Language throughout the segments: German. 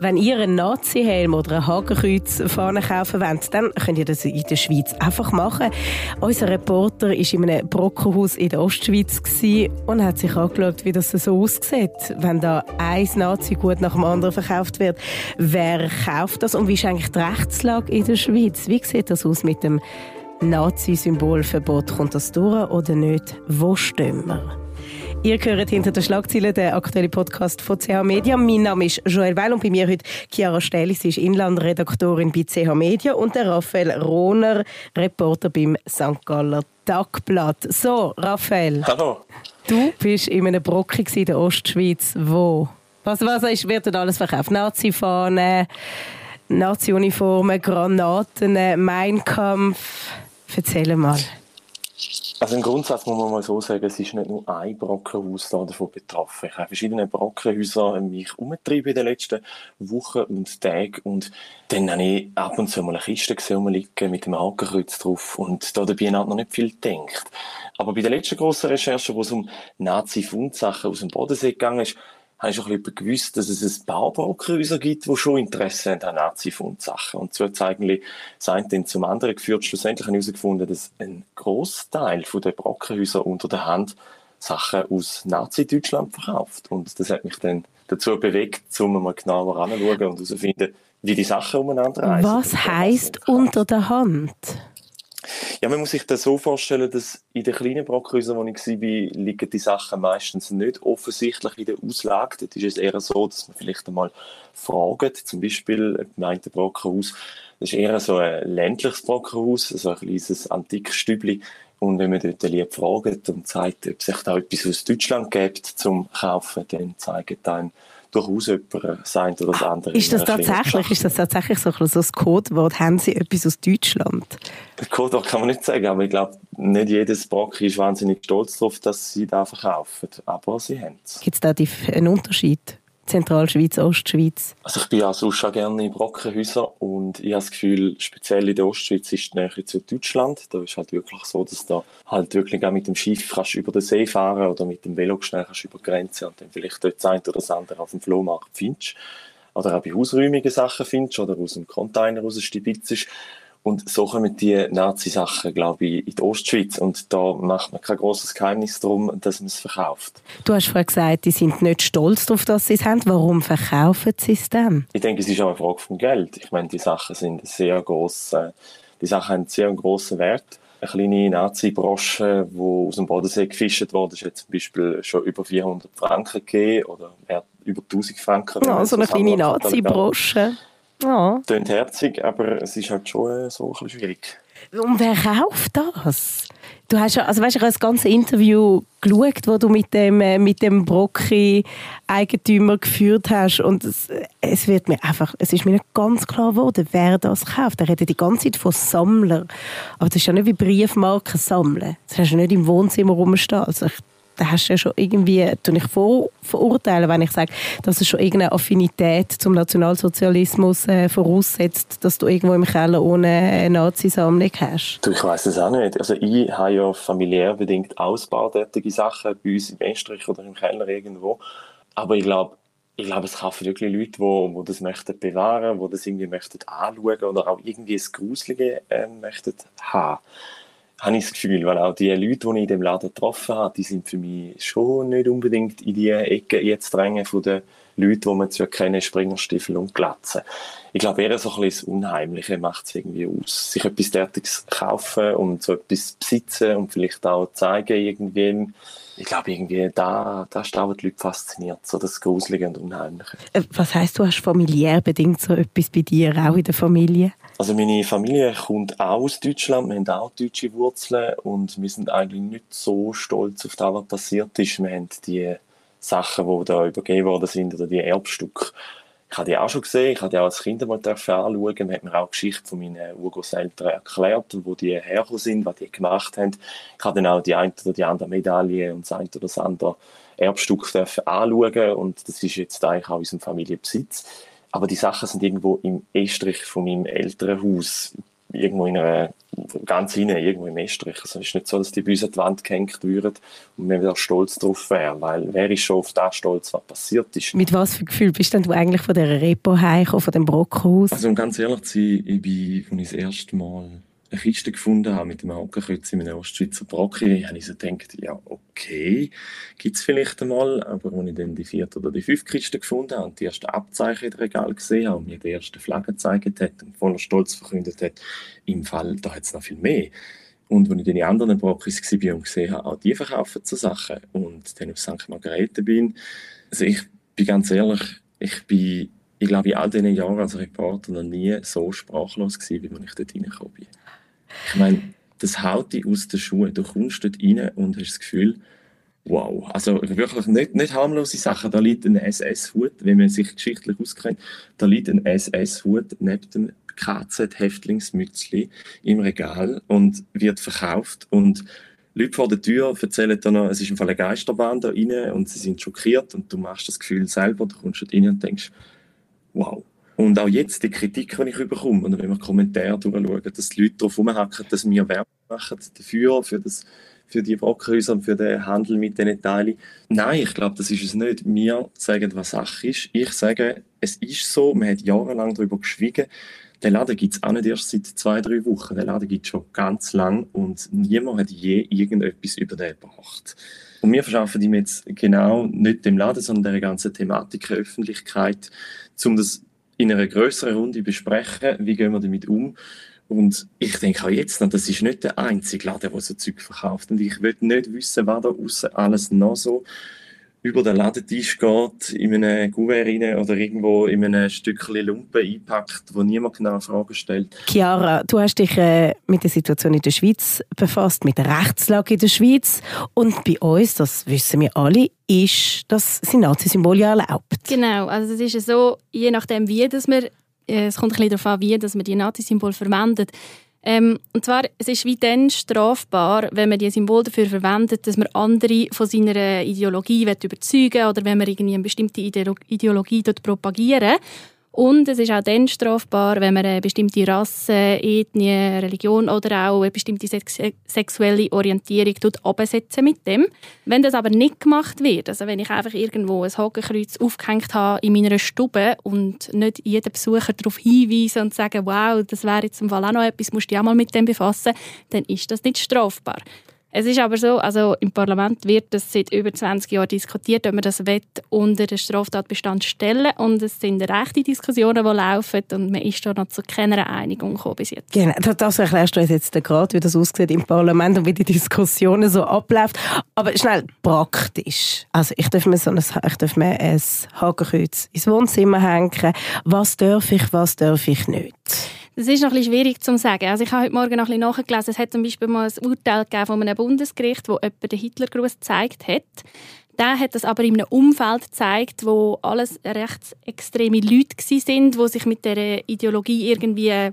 Wenn ihr einen Nazi-Helm oder ein Hakenkreuz vorne kaufen wollt, dann könnt ihr das in der Schweiz einfach machen. Unser Reporter war in einem Brockenhaus in der Ostschweiz und hat sich angeschaut, wie das so aussieht, wenn da ein Nazi-Gut nach dem anderen verkauft wird. Wer kauft das und wie ist eigentlich die Rechtslage in der Schweiz? Wie sieht das aus mit dem Nazi-Symbolverbot? Kommt das durch oder nicht? Wo stehen wir? Ihr hört hinter den Schlagzeilen den aktuellen Podcast von CH Media. Mein Name ist Joel Weil und bei mir heute Chiara Stähli. Sie ist Inlandredaktorin bei CH Media und der Raphael Rohner, Reporter beim St. Galler Tagblatt. So, Raphael. Hallo. Du bist in einem Brocken in der Ostschweiz. Wo? Was, was ist, wird dort alles verkauft? Nazi-Fahnen, Nazi-Uniformen, Granaten, Mein Kampf. Erzähl mal. Also im Grundsatz muss man mal so sagen, es ist nicht nur ein Brockenhaus davon betroffen. Ich habe verschiedene Brockenhäuser mich umgetrieben in den letzten Wochen und Tagen und dann habe ich ab und zu mal eine Kiste gesehen, liegen mit dem Hakenkreuz drauf und da dabei noch nicht viel gedacht. Aber bei der letzten grossen Recherche, wo es um Nazi-Fundsachen aus dem Bodensee gegangen ist, habe ich schon ein bisschen gewusst, dass es ein paar Brockenhäuser gibt, die schon Interesse haben an Nazi-Fundsachen. Und so hat es eigentlich das eine zum anderen geführt. Schlussendlich habe ich herausgefunden, dass ein Großteil der Brockenhäuser unter der Hand Sachen aus Nazi-Deutschland verkauft. Und das hat mich dann dazu bewegt, um mal genauer anzuschauen und herauszufinden, wie die Sachen umeinander reisen. Was heisst unter der Hand? Ja, man muss sich das so vorstellen, dass in den kleinen Brockhäusern, wo ich war, liegen die Sachen meistens nicht offensichtlich in der Auslage. Dort ist es eher so, dass man vielleicht einmal fragt, zum Beispiel meint der Brockenhaus, das ist eher so ein ländliches Brockenhaus, so ein kleines antikes Stübli. Und wenn man dort lieb fragt und sagt, ob sich da etwas aus Deutschland gibt zum Kaufen, dann zeigen dann durchaus jemand sein oder das andere. Ist das tatsächlich, ist das tatsächlich so ein das Codewort? Haben Sie etwas aus Deutschland? Das Codewort kann man nicht sagen, aber ich glaube, nicht jedes Brocken ist wahnsinnig stolz darauf, dass sie da verkaufen. Aber sie haben es. Gibt es da einen Unterschied? Zentralschweiz, Ostschweiz? Also ich bin ja sonst schon gerne in Brockenhäusern und ich habe das Gefühl, speziell in der Ostschweiz ist die Nähe zu Deutschland. Da ist halt wirklich so, dass da halt wirklich auch mit dem Schiff kannst über den See fahren oder mit dem Velo schnell kannst über die Grenze und dann vielleicht dort das eine oder das andere auf dem Flohmarkt findest. Oder auch bei hausräumigen Sachen findest oder aus dem Container raus stibitzest. Und so kommen die Nazi-Sachen, glaube ich, in die Ostschweiz. Und da macht man kein großes Geheimnis darum, dass man es verkauft. Du hast vorhin gesagt, die sind nicht stolz darauf, dass sie es haben. Warum verkaufen sie es dann? Ich denke, es ist auch eine Frage vom Geld. Ich meine, die Sachen sind sehr groß, äh, die Sachen haben sehr grossen Wert. Eine kleine Nazi-Brosche, die aus dem Bodensee gefischt wurde, ist jetzt zum Beispiel schon über 400 Franken gegeben oder über 1000 Franken. Ja, so eine kleine Nazi-Brosche. Ja. Tönt herzig, aber es ist halt schon äh, so ein bisschen schwierig. Und wer kauft das? Du hast ja, also weißt du, das ganze Interview geschaut, wo du mit dem, äh, mit dem Brocki-Eigentümer geführt hast und es, es, wird mir einfach, es ist mir nicht ganz klar geworden, wer das kauft. Er redet die ganze Zeit von Sammlern. Aber das ist ja nicht wie Briefmarken sammeln. Das hast du nicht im Wohnzimmer rumstehen. Also ich da hast du ja schon irgendwie, tue ich vor, verurteilen, wenn ich sage, dass es schon irgendeine Affinität zum Nationalsozialismus äh, voraussetzt, dass du irgendwo im Keller ohne eine Nazi-Sammlung hast. Du, ich weiß es auch nicht. Also ich habe ja familiär bedingt ausbautätige Sachen bei uns im Estrich oder im Keller irgendwo. Aber ich glaube, ich glaube, es kaufen wirklich Leute, die, die das möchten bewahren, die das irgendwie möchten anschauen oder auch irgendwie das Gruselige äh, möchten haben habe ich das Gefühl, weil auch die Leute, die ich in dem Laden getroffen habe, die sind für mich schon nicht unbedingt in die Ecke jetzt drängen von den Leuten, die man zu erkennen, Springerstiefel und Glatzen. Ich glaube, eher so ein bisschen das Unheimliche macht es irgendwie aus. Sich etwas Derartiges kaufen und so etwas besitzen und vielleicht auch zeigen irgendwie. Ich glaube, irgendwie da, da ist auch die Leute fasziniert, so das Gruselige und Unheimliche. Äh, was heißt du hast familiär bedingt so etwas bei dir, auch in der Familie? Also meine Familie kommt auch aus Deutschland, wir haben auch deutsche Wurzeln und wir sind eigentlich nicht so stolz auf das, was passiert ist. Wir haben die Sachen, die da übergeben worden sind, oder die Erbstücke, ich habe die auch schon gesehen, ich habe die auch als Kind mal anschauen, man hat mir auch die Geschichte von meinen Urgroßeltern erklärt, wo die hergekommen sind, was die gemacht haben. Ich habe dann auch die eine oder die andere Medaille und das eine oder das andere Erbstück anschauen und das ist jetzt eigentlich auch unserem Familienbesitz. Aber die Sachen sind irgendwo im Estrich von meinem Elternhaus, irgendwo in einer ganz hinten irgendwo im Estrich. Also es ist nicht so, dass die bei uns an die Wand gehängt würden und wir wieder stolz drauf wären, weil wer ist schon auf das stolz, was passiert ist. Mit was für Gefühl bist denn du eigentlich von dieser Repo heimgekommen, von dem Brockhaus? Also um ganz ehrlich zu sein, ich bin, als ich das erste Mal eine Kiste gefunden habe mit dem Hakenkreuz in einem Ostschweizer Brocken, habe ich so gedacht, ja, okay, gibt es vielleicht einmal. Aber als ich dann die vierte oder die fünfte Kiste gefunden habe und die ersten Abzeichen in Regal gesehen habe und mir die erste Flagge gezeigt hat und voller Stolz verkündet hat, im Fall, da hat es noch viel mehr. Und als ich dann in anderen Brockis war und gesehen habe, auch die verkaufen so Sachen und dann auf St. Margarete bin, also ich bin ganz ehrlich, ich bin ich glaube, in all diesen Jahren als Reporter noch nie so sprachlos gewesen, wie ich dort reingekommen bin. Ich meine, das haut dich aus den Schuhen. Du kommst dort rein und hast das Gefühl, wow. Also wirklich nicht, nicht harmlose Sachen. Da liegt ein SS-Hut, wenn man sich geschichtlich auskennt, da liegt ein SS-Hut neben dem KZ-Häftlingsmützli im Regal und wird verkauft und Leute vor der Tür erzählen dann noch, es ist im Fall eine Geisterbahn da rein und sie sind schockiert und du machst das Gefühl selber, du kommst dort rein und denkst, wow. Und auch jetzt die Kritik, die ich bekomme, und wenn wir Kommentare durchschauen, dass die Leute darauf rumhacken, dass wir Werbung machen dafür, für, das, für die Brockenhäuser und für den Handel mit diesen Teilen. Nein, ich glaube, das ist es nicht. Wir sagen, was Sache ist. Ich sage, es ist so, man hat jahrelang darüber geschwiegen. Den Laden gibt es auch nicht erst seit zwei, drei Wochen. Den Laden gibt es schon ganz lang und niemand hat je irgendetwas über den gebracht. Und wir verschaffen ihm jetzt genau nicht dem Laden, sondern der ganzen Thematik Öffentlichkeit, um das in einer größeren Runde besprechen, wie gehen wir damit um. Und ich denke auch jetzt noch, das ist nicht der einzige Laden, der so Zeug verkauft. Und ich will nicht wissen, was da außen alles noch so über den Ladentisch geht, in einem rein oder irgendwo in einem Stückchen Lumpen einpackt, wo niemand genau Fragen stellt. Chiara, du hast dich äh, mit der Situation in der Schweiz befasst, mit der Rechtslage in der Schweiz. Und bei uns, das wissen wir alle, ist das sind Nazi-Symbole ja erlaubt. Genau, also es ist ja so, je nachdem wie dass man, äh, es kommt ein bisschen darauf an, wie dass man die Nazi-Symbole verwendet, ähm, und zwar, es ist wie dann strafbar, wenn man die Symbol dafür verwendet, dass man andere von seiner Ideologie überzeugen will oder wenn man irgendwie eine bestimmte Ideologie dort propagieren und es ist auch dann strafbar, wenn man eine bestimmte Rasse, Ethnie, Religion oder auch eine bestimmte sex sexuelle Orientierung absetzen mit dem. Wenn das aber nicht gemacht wird, also wenn ich einfach irgendwo ein Hakenkreuz aufgehängt habe in meiner Stube und nicht jeden Besucher darauf hinweise und sage, wow, das wäre jetzt im Fall auch noch etwas, musst du dich auch mal mit dem befassen, dann ist das nicht strafbar. Es ist aber so, also im Parlament wird das seit über 20 Jahren diskutiert, ob man das will, unter den Straftatbestand stellen und es sind rechte Diskussionen, die laufen und man ist da noch zu keiner Einigung gekommen bis jetzt. Genau, das erklärst du uns jetzt gerade, wie das aussieht im Parlament und wie die Diskussionen so ablaufen. Aber schnell praktisch. Also ich darf mir so ein, ich darf mir ein Hakenkreuz ins Wohnzimmer hängen. Was darf ich, was darf ich nicht? Das ist noch ein bisschen schwierig zu sagen. Also ich habe heute Morgen noch ein bisschen nachgelesen. Es hat zum Beispiel mal ein Urteil von einem Bundesgericht, wo jemand den Hitlergruß gezeigt hat. Der hat das aber in einem Umfeld gezeigt, wo alles rechtsextreme Leute waren, die sich mit der Ideologie irgendwie ein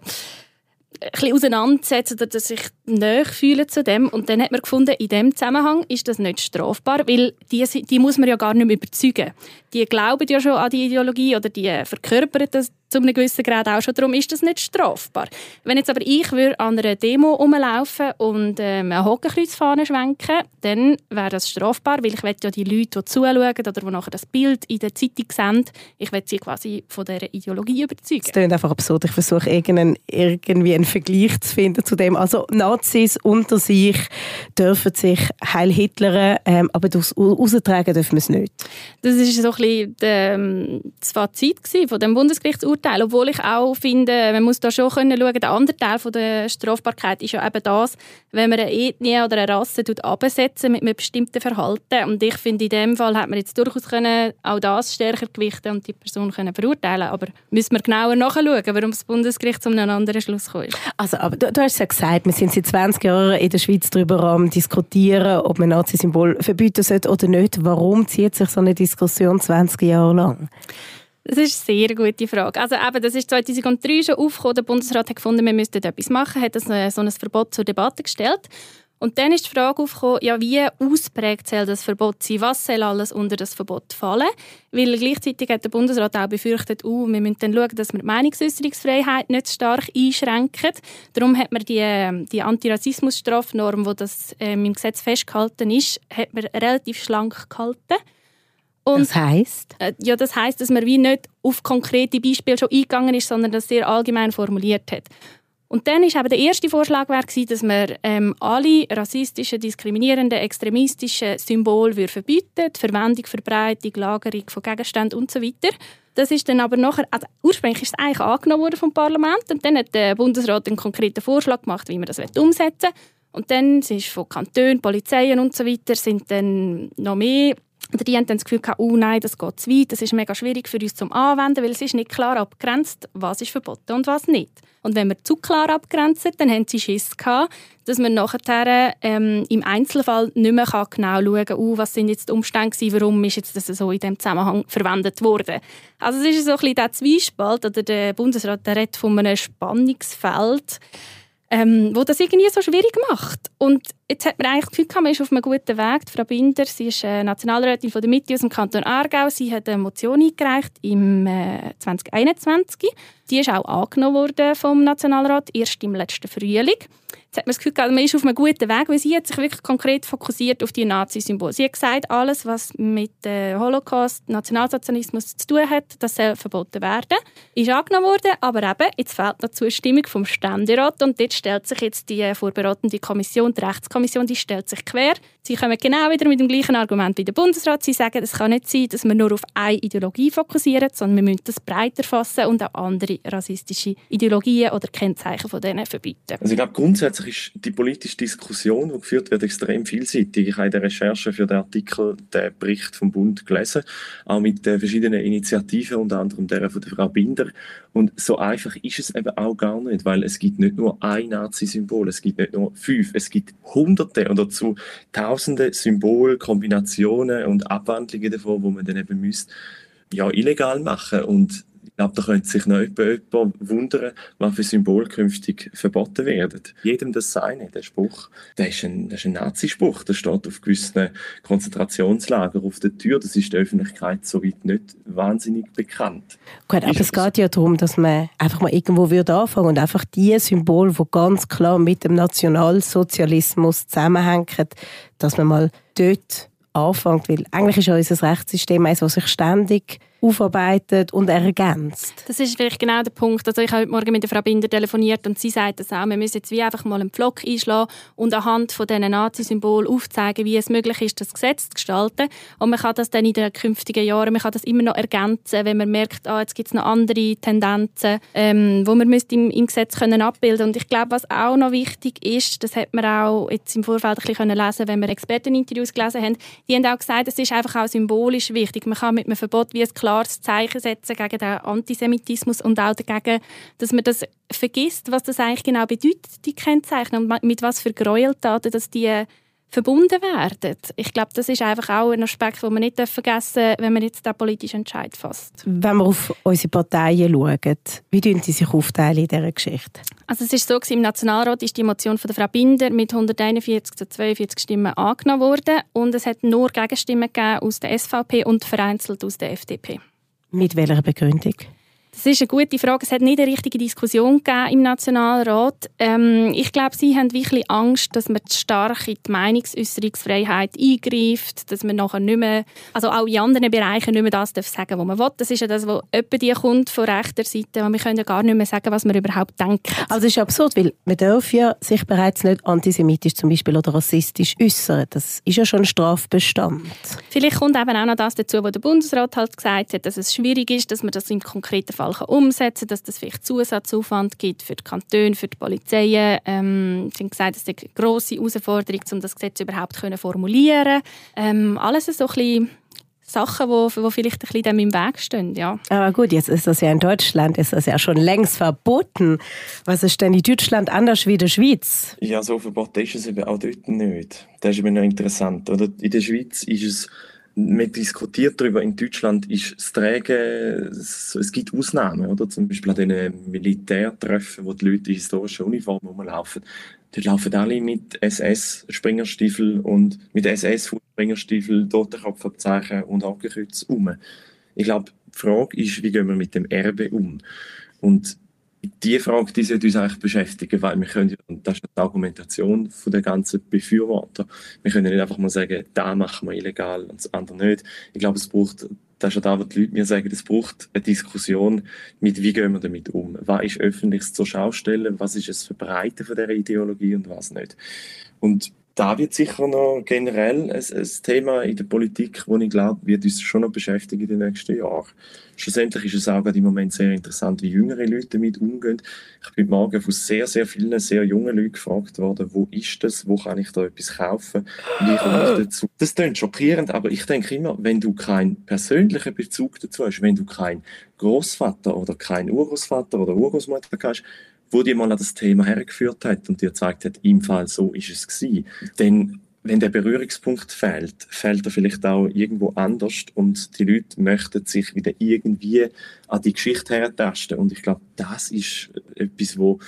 bisschen auseinandersetzen oder sich näher fühlen zu dem. Und dann hat man gefunden, in dem Zusammenhang ist das nicht strafbar, weil die, die muss man ja gar nicht mehr überzeugen. Die glauben ja schon an die Ideologie oder die verkörpern das zu einem gewissen Grad auch schon. Darum ist das nicht strafbar. Wenn jetzt aber ich würde an einer Demo rumlaufen und ähm, eine Hakenkreuzfahne schwenken, dann wäre das strafbar, weil ich ja die Leute, die zuschauen oder die nachher das Bild in der Zeitung sehen, ich will sie quasi von dieser Ideologie überzeugen. Das klingt einfach absurd. Ich versuche irgendwie einen Vergleich zu finden zu dem. Also Nazis unter sich dürfen sich Heil Hitler, ähm, aber austragen dürfen wir es nicht. Das ist so ein bisschen ähm, das Fazit von dem Bundesgerichtsurteil Teil. Obwohl ich auch finde, man muss da schon können schauen, der andere Teil von der Strafbarkeit ist ja eben das, wenn man eine Ethnie oder eine Rasse absetzen mit einem bestimmten Verhalten. Und ich finde, in dem Fall hat man jetzt durchaus können auch das stärker gewichten und die Person können verurteilen Aber müssen wir genauer nachschauen, warum das Bundesgericht zu einem anderen Schluss gekommen ist. Also, aber du, du hast ja gesagt, wir sind seit 20 Jahren in der Schweiz darüber am diskutieren, ob man Nazi-Symbol verbieten sollte oder nicht. Warum zieht sich so eine Diskussion 20 Jahre lang? Das ist eine sehr gute Frage. Also eben, das ist 2003 schon aufgekommen. Der Bundesrat hat gefunden, wir müssten etwas machen, hat äh, so ein Verbot zur Debatte gestellt. Und dann ist die Frage aufgekommen, ja, wie ausprägt soll das Verbot sein? Was soll alles unter das Verbot fallen? Weil gleichzeitig hat der Bundesrat auch befürchtet, uh, wir müssen dann schauen, dass wir die Meinungsäußerungsfreiheit nicht stark einschränken. Darum hat man die, ähm, die Antirassismus-Strafnorm, wo das ähm, im Gesetz festgehalten ist, hat man relativ schlank gehalten. Und, das heißt? Äh, ja, das heißt, dass man wie nicht auf konkrete Beispiele schon eingegangen ist, sondern das sehr allgemein formuliert hat. Und dann war der erste Vorschlag, dass man ähm, alle rassistischen, diskriminierenden, extremistischen Symbole verbieten die Verwendung, Verbreitung, Lagerung von Gegenständen usw. So das ist dann aber nachher, also ursprünglich ist es eigentlich angenommen worden vom Parlament und dann hat der Bundesrat einen konkreten Vorschlag gemacht, wie man das umsetzen will. Und dann sind von Kantonen, Polizeien und so weiter sind dann noch mehr oder die haben dann das Gefühl gehabt, oh nein, das geht zu weit, das ist mega schwierig für uns zum Anwenden, weil es ist nicht klar abgrenzt, was ist verboten und was nicht. Und wenn wir zu klar abgrenzen, dann haben sie Schiss gehabt, dass man nachher ähm, im Einzelfall nicht mehr genau schauen kann, uh, was sind jetzt die Umstände gewesen, warum ist jetzt das so in diesem Zusammenhang verwendet worden. Also es ist so ein bisschen der Zwiespalt, oder der Bundesrat der redet von einem Spannungsfeld, ähm, wo das irgendwie so schwierig macht. Und jetzt hat man eigentlich das Gefühl, man ist auf einem guten Weg. Frau Binder, sie ist äh, Nationalrätin von der Mitte aus dem Kanton Aargau. Sie hat eine Motion eingereicht im äh, 2021. Die ist auch angenommen worden vom Nationalrat, erst im letzten Frühling. Jetzt hat man das Gefühl, man ist auf einem guten Weg, weil sie hat sich wirklich konkret fokussiert auf die Nazi-Symbole. Sie hat gesagt, alles, was mit äh, Holocaust, Nationalsozialismus zu tun hat, das soll verboten werden. Ist angenommen worden, aber eben, jetzt fehlt noch die Zustimmung vom Ständerat und dort stellt sich jetzt die äh, vorbereitende Kommission, die Rechtskommission, die stellt sich quer. Sie kommen genau wieder mit dem gleichen Argument wie der Bundesrat. Sie sagen, es kann nicht sein, dass wir nur auf eine Ideologie fokussieren, sondern wir müssen das breiter fassen und auch andere rassistische Ideologien oder Kennzeichen von denen verbieten. Also ich glaube, grundsätzlich ist die politische Diskussion, die geführt wird, extrem vielseitig. Ich habe in der Recherche für den Artikel den Bericht vom Bund gelesen, auch mit den verschiedenen Initiativen, unter anderem der von der Frau Binder. Und so einfach ist es eben auch gar nicht, weil es gibt nicht nur ein Nazi-Symbol, es gibt nicht nur fünf, es gibt hunderte und dazu tausende Symbolkombinationen und Abwandlungen davon, wo man dann eben müsste ja, illegal machen und ich glaube, da könnte sich noch jemand wundern, was für Symbole künftig verboten werden. Jedem das Seine, der Spruch, der ist ein, das ist ein Nazispruch, der steht auf gewissen Konzentrationslagern auf der Tür. Das ist der Öffentlichkeit soweit nicht wahnsinnig bekannt. Gut, aber es geht ja darum, dass man einfach mal irgendwo würde anfangen und einfach die Symbole, die ganz klar mit dem Nationalsozialismus zusammenhängen, dass man mal dort anfängt. Weil eigentlich ist ja unser Rechtssystem eines, das sich ständig aufarbeitet und ergänzt. Das ist vielleicht genau der Punkt. Also ich habe heute Morgen mit der Frau Binder telefoniert und sie sagt das auch. Wir müssen jetzt wie einfach mal einen Pflock einschlagen und anhand von diesen Nazi-Symbolen aufzeigen, wie es möglich ist, das Gesetz zu gestalten. Und man kann das dann in den künftigen Jahren, man kann das immer noch ergänzen, wenn man merkt, ah, jetzt gibt es noch andere Tendenzen, ähm, wo man müsste im, im Gesetz können abbilden Und ich glaube, was auch noch wichtig ist, das hat man auch jetzt im Vorfeld ein bisschen lesen wenn wir Experteninterviews gelesen haben, die haben auch gesagt, es ist einfach auch symbolisch wichtig. Man kann mit einem Verbot wie ein klares Zeichen setzen gegen den Antisemitismus und auch dagegen, dass man das vergisst, was das eigentlich genau bedeutet, die Kennzeichen und mit was für Gräueltaten dass die verbunden werden. Ich glaube, das ist einfach auch ein Aspekt, den man nicht vergessen darf, wenn man jetzt den politischen Entscheid fasst. Wenn wir auf unsere Parteien schauen, wie tun sie sich aufteilen in dieser Geschichte? Also es ist so, im Nationalrat ist die Motion von der Frau Binder mit 141 zu 42 Stimmen angenommen worden und es hat nur Gegenstimmen gegeben aus der SVP und vereinzelt aus der FDP. Mit welcher Begründung? Das ist eine gute Frage. Es hat nicht eine richtige Diskussion gegeben im Nationalrat. Ähm, ich glaube, sie haben wirklich Angst, dass man zu stark in die Meinungsäußerungsfreiheit eingreift, dass man nachher nicht mehr, also auch in anderen Bereichen nicht mehr das darf sagen, was man will. Das ist ja das, was etwa die kommt von rechter Seite. Und wir können ja gar nicht mehr sagen, was man überhaupt denkt. Also das ist absurd, weil man darf ja sich bereits nicht antisemitisch zum Beispiel oder rassistisch äußern. Das ist ja schon ein Strafbestand. Vielleicht kommt eben auch noch das dazu, was der Bundesrat halt gesagt hat, dass es schwierig ist, dass man das im konkreten Fall Fall umsetzen kann, dass das vielleicht Zusatzaufwand gibt für die Kantone, für die Polizei. Ähm, sie haben gesagt, es ist eine grosse Herausforderung, um das Gesetz überhaupt zu formulieren. Ähm, alles so ein bisschen Sachen, die, vielleicht ein bisschen im Weg stehen. Ja. Aber gut, jetzt ist das ja in Deutschland, ist das ja schon längst verboten. Was ist denn in Deutschland anders wie in der Schweiz? Ja, so verboten ist es eben auch dort nicht. Das ist eben noch interessant. Oder? In der Schweiz ist es man diskutiert darüber, in Deutschland ist das Tragen, es, gibt Ausnahmen, oder? Zum Beispiel an diesen Militärtreffen, wo die Leute in historischen Uniformen rumlaufen. Dort laufen alle mit SS-Springerstiefel und mit SS-Springerstiefel, Totenkopfabzeichen und Hakenkreuz um. Ich glaube, die Frage ist, wie gehen wir mit dem Erbe um? Und die Frage, die sollte uns eigentlich beschäftigen, weil wir können, und das ist die Argumentation von der ganzen Befürworter, wir können nicht einfach mal sagen, da machen wir illegal und das andere nicht. Ich glaube, es braucht, das ist ja da, was die Leute mir sagen, es braucht eine Diskussion mit, wie gehen wir damit um? Was ist öffentlich zur Schaustelle? Was ist das Verbreiten von dieser Ideologie und was nicht? Und da wird sicher noch generell ein, ein, Thema in der Politik, das ich glaube, wird uns schon noch beschäftigen in den nächsten Jahren. Schlussendlich ist es auch im Moment sehr interessant, wie jüngere Leute damit umgehen. Ich bin morgen von sehr, sehr vielen sehr jungen Leuten gefragt worden, wo ist das, wo kann ich da etwas kaufen, wie komme ich dazu. Das klingt schockierend, aber ich denke immer, wenn du keinen persönlichen Bezug dazu hast, wenn du keinen Großvater oder keinen Urgroßvater oder Urgroßmutter hast, wo die mal an das Thema hergeführt hat und dir gezeigt hat, im Fall so ist es gewesen. Denn wenn der Berührungspunkt fehlt, fehlt er vielleicht auch irgendwo anders und die Leute möchten sich wieder irgendwie an die Geschichte hertasten. Und ich glaube, das ist etwas, wo,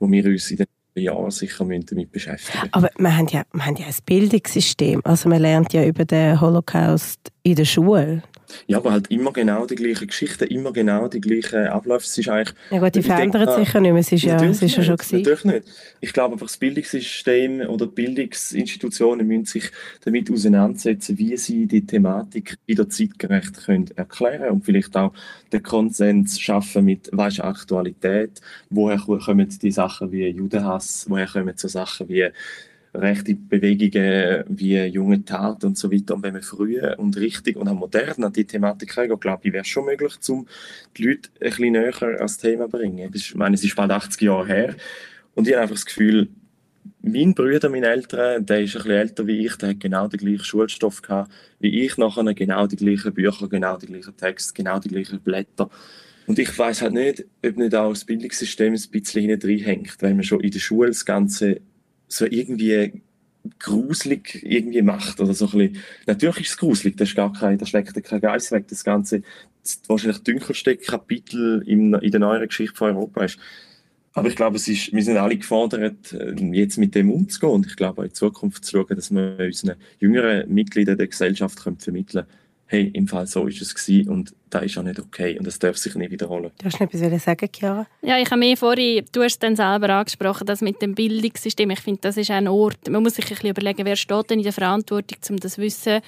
wo wir uns in den Jahren sicher damit beschäftigen Aber wir haben, ja, wir haben ja ein Bildungssystem. Also man lernt ja über den Holocaust in der Schule. Ja, aber halt immer genau die gleichen Geschichten, immer genau die gleichen Abläufe. Es ist eigentlich, ja gut, die verändern sich ja nicht mehr, es ist ja, es ist ja schon gewesen. Natürlich nicht. Ich glaube einfach, das Bildungssystem oder Bildungsinstitutionen müssen sich damit auseinandersetzen, wie sie die Thematik wieder zeitgerecht können erklären und vielleicht auch den Konsens schaffen mit, was ist Aktualität, woher kommen die Sachen wie Judenhass, woher kommen so Sachen wie rechte Bewegungen wie junge Tat und so weiter. Und wenn wir früh und richtig und auch modern an die Thematik reingehen, glaube ich, wäre es schon möglich, um die Leute ein bisschen näher ans Thema zu bringen. Ich meine, es ist bald 80 Jahre her und ich habe einfach das Gefühl, mein Bruder, mein Eltern, der ist ein bisschen älter wie ich, der hat genau den gleichen Schulstoff gehabt wie ich nachher, genau die gleichen Bücher, genau die gleichen Texte, genau die gleichen Blätter. Und ich weiß halt nicht, ob nicht auch das Bildungssystem ein bisschen hinten hängt, weil man schon in der Schule das Ganze so irgendwie gruselig irgendwie macht oder so ein. Natürlich ist es gruselig, das ist gar kein, das schlägt kein Geist weg. Das ganze, das wahrscheinlich dunkelste Kapitel in, in der neuen Geschichte von Europa ist. Aber ich glaube, es ist, wir sind alle gefordert, äh, jetzt mit dem umzugehen und ich glaube, in Zukunft zu schauen, dass wir unseren jüngeren Mitgliedern der Gesellschaft können vermitteln können, hey, im Fall so ist es gewesen und das ist auch nicht okay und das darf sich nicht wiederholen. Du hast noch etwas sagen, Chiara? Ja, ich habe mir vorhin, du hast es dann selber angesprochen, das mit dem Bildungssystem, ich finde, das ist ein Ort, man muss sich ein bisschen überlegen, wer steht denn in der Verantwortung, um das zu wissen,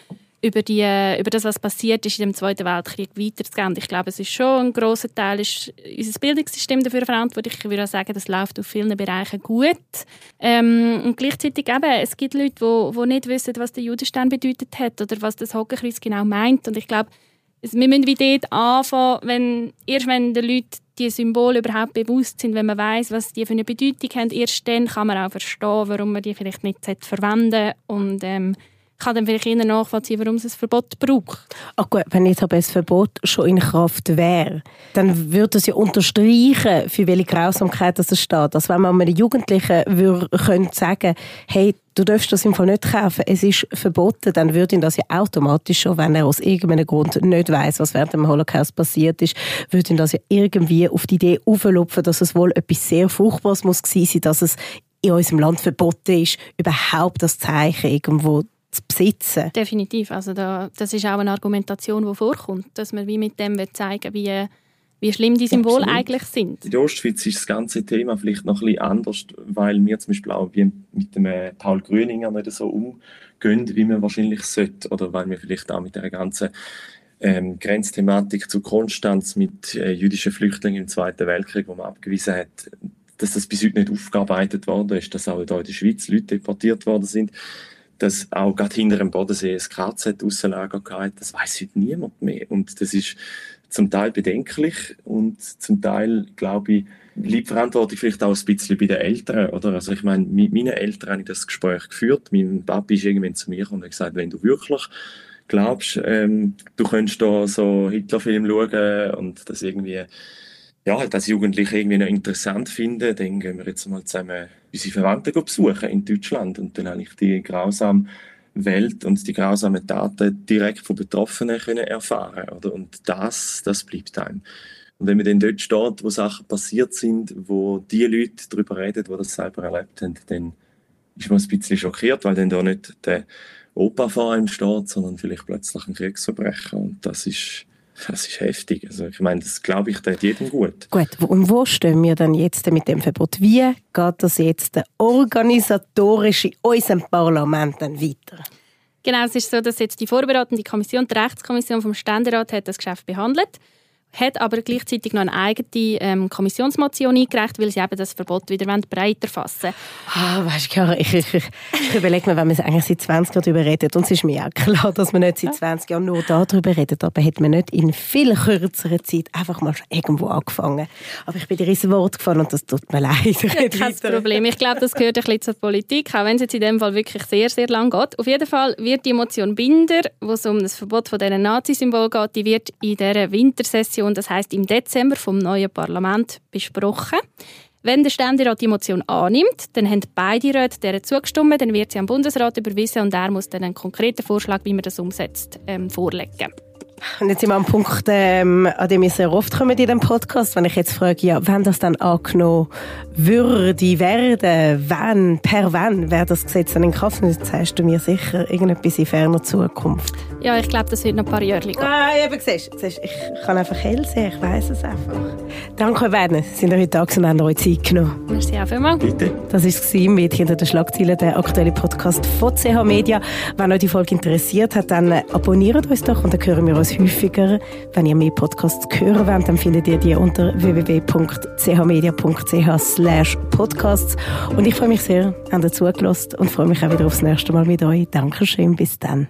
über, die, über das, was passiert ist in dem Zweiten Weltkrieg, weiterzugeben. Ich glaube, es ist schon ein grosser Teil, ist unser Bildungssystem dafür verantwortlich. Ich würde auch sagen, das läuft auf vielen Bereichen gut. Ähm, und gleichzeitig eben, es gibt Leute, die, die nicht wissen, was der Judenstern bedeutet hat oder was das Hockenkreuz genau meint. Und ich glaube, wir müssen wie dort anfangen, wenn, erst wenn den Leuten die Symbole überhaupt bewusst sind, wenn man weiß, was die für eine Bedeutung haben, erst dann kann man auch verstehen, warum man die vielleicht nicht verwenden sollte. Und ähm, kann dann vielleicht eher nachvollziehen, warum es ein Verbot braucht. Ach gut, wenn jetzt aber ein Verbot schon in Kraft wäre, dann würde es ja unterstreichen, für welche Grausamkeit das steht. Also wenn man einem Jugendlichen würde, könnte sagen, hey, du darfst das im Fall nicht kaufen, es ist verboten, dann würde ihn das ja automatisch schon, wenn er aus irgendeinem Grund nicht weiß, was während dem Holocaust passiert ist, würde ihn das ja irgendwie auf die Idee auflupfen, dass es wohl etwas sehr Furchtbares muss gewesen sein, dass es in unserem Land verboten ist, überhaupt das Zeichen irgendwo zu besitzen. Definitiv. Also da, das ist auch eine Argumentation, die vorkommt, dass man wie mit dem zeigen wie, wie schlimm die Symbole Absolut. eigentlich sind. In der Ostschweiz ist das ganze Thema vielleicht noch ein bisschen anders, weil wir zum Beispiel auch wie mit dem äh, Paul Grüninger nicht so umgehen, wie man wahrscheinlich sollte. Oder weil wir vielleicht auch mit der ganzen ähm, Grenzthematik zu Konstanz mit äh, jüdischen Flüchtlingen im Zweiten Weltkrieg, wo man abgewiesen hat, dass das bis heute nicht aufgearbeitet worden ist, dass auch hier in der Schweiz Leute deportiert worden sind dass auch gerade hinter dem Bodensee ein KZ-Aussenlager hatte, das weiß heute niemand mehr. Und das ist zum Teil bedenklich und zum Teil, glaube ich, liegt Verantwortung vielleicht auch ein bisschen bei den Eltern, oder? Also ich meine, mit meinen Eltern habe ich das Gespräch geführt. Mein Papi ist irgendwann zu mir und hat gesagt, wenn du wirklich glaubst, ähm, du könntest da so Hitlerfilm schauen und das irgendwie ja, halt als Jugendliche irgendwie noch interessant finden, dann gehen wir jetzt mal zusammen unsere Verwandten besuchen in Deutschland und dann habe die grausame Welt und die grausamen Taten direkt von Betroffenen können erfahren oder? Und das, das bleibt einem. Und wenn man dann dort steht, wo Sachen passiert sind, wo die Leute darüber reden, die das selber erlebt haben, dann ist man ein bisschen schockiert, weil dann da nicht der Opa vor einem steht, sondern vielleicht plötzlich ein Kriegsverbrecher. Und das ist, das ist heftig. Also ich meine, das glaube ich, tut jedem gut. Gut, und wo stehen wir dann jetzt mit dem Verbot? Wie geht das jetzt organisatorisch in unserem Parlament dann weiter? Genau, es ist so, dass jetzt die vorbereitende Kommission, die Rechtskommission vom Ständerat, hat das Geschäft behandelt hat aber gleichzeitig noch eine eigene ähm, Kommissionsmotion eingereicht, weil sie eben das Verbot wieder breiter fassen Ah, weißt du, ich, ich, ich, ich überlege mir, wenn man eigentlich seit 20 Jahren darüber redet, und es ist mir auch klar, dass man nicht seit 20 Jahren nur darüber redet, aber hat man nicht in viel kürzerer Zeit einfach mal irgendwo angefangen. Aber ich bin dir ins Wort gefallen und das tut mir leid. Ja, kein Problem. Ich glaube, das gehört ein bisschen zur Politik, auch wenn es jetzt in dem Fall wirklich sehr, sehr lang geht. Auf jeden Fall wird die Motion Binder, wo es um das Verbot von diesen Nazi-Symbol geht, die wird in dieser Wintersession Motion, das heißt im Dezember vom neuen Parlament besprochen. Wenn der Ständerat die Motion annimmt, dann haben beide Räte der zugestimmt, dann wird sie am Bundesrat überwiesen und er muss dann einen konkreten Vorschlag, wie man das umsetzt, ähm, vorlegen. Und jetzt sind wir am Punkt, ähm, an dem wir sehr oft kommen in diesem Podcast, wenn ich jetzt frage, ja, wenn das dann angenommen würde werden, wann, per wann wäre das Gesetz dann in Kraft? Und jetzt sagst du mir sicher irgendetwas in ferner Zukunft. Ja, ich glaube, das wird noch ein paar Jahre gehen. Ah, eben, siehst, siehst, ich kann einfach hell sehen, ich weiß es einfach. Danke, Werner, sind ihr heute da und haben euch Zeit genommen. Merci auch vielmals. Bitte. Das war es mit hinter den Schlagzeilen, der aktuelle Podcast von CH Media. Wenn euch die Folge interessiert hat, dann abonniert uns doch und dann hören wir uns häufiger. Wenn ihr mehr Podcasts hören wollt, dann findet ihr die unter www.chmedia.ch podcasts. Und ich freue mich sehr, an ihr zugelassen und freue mich auch wieder aufs nächste Mal mit euch. Dankeschön, bis dann.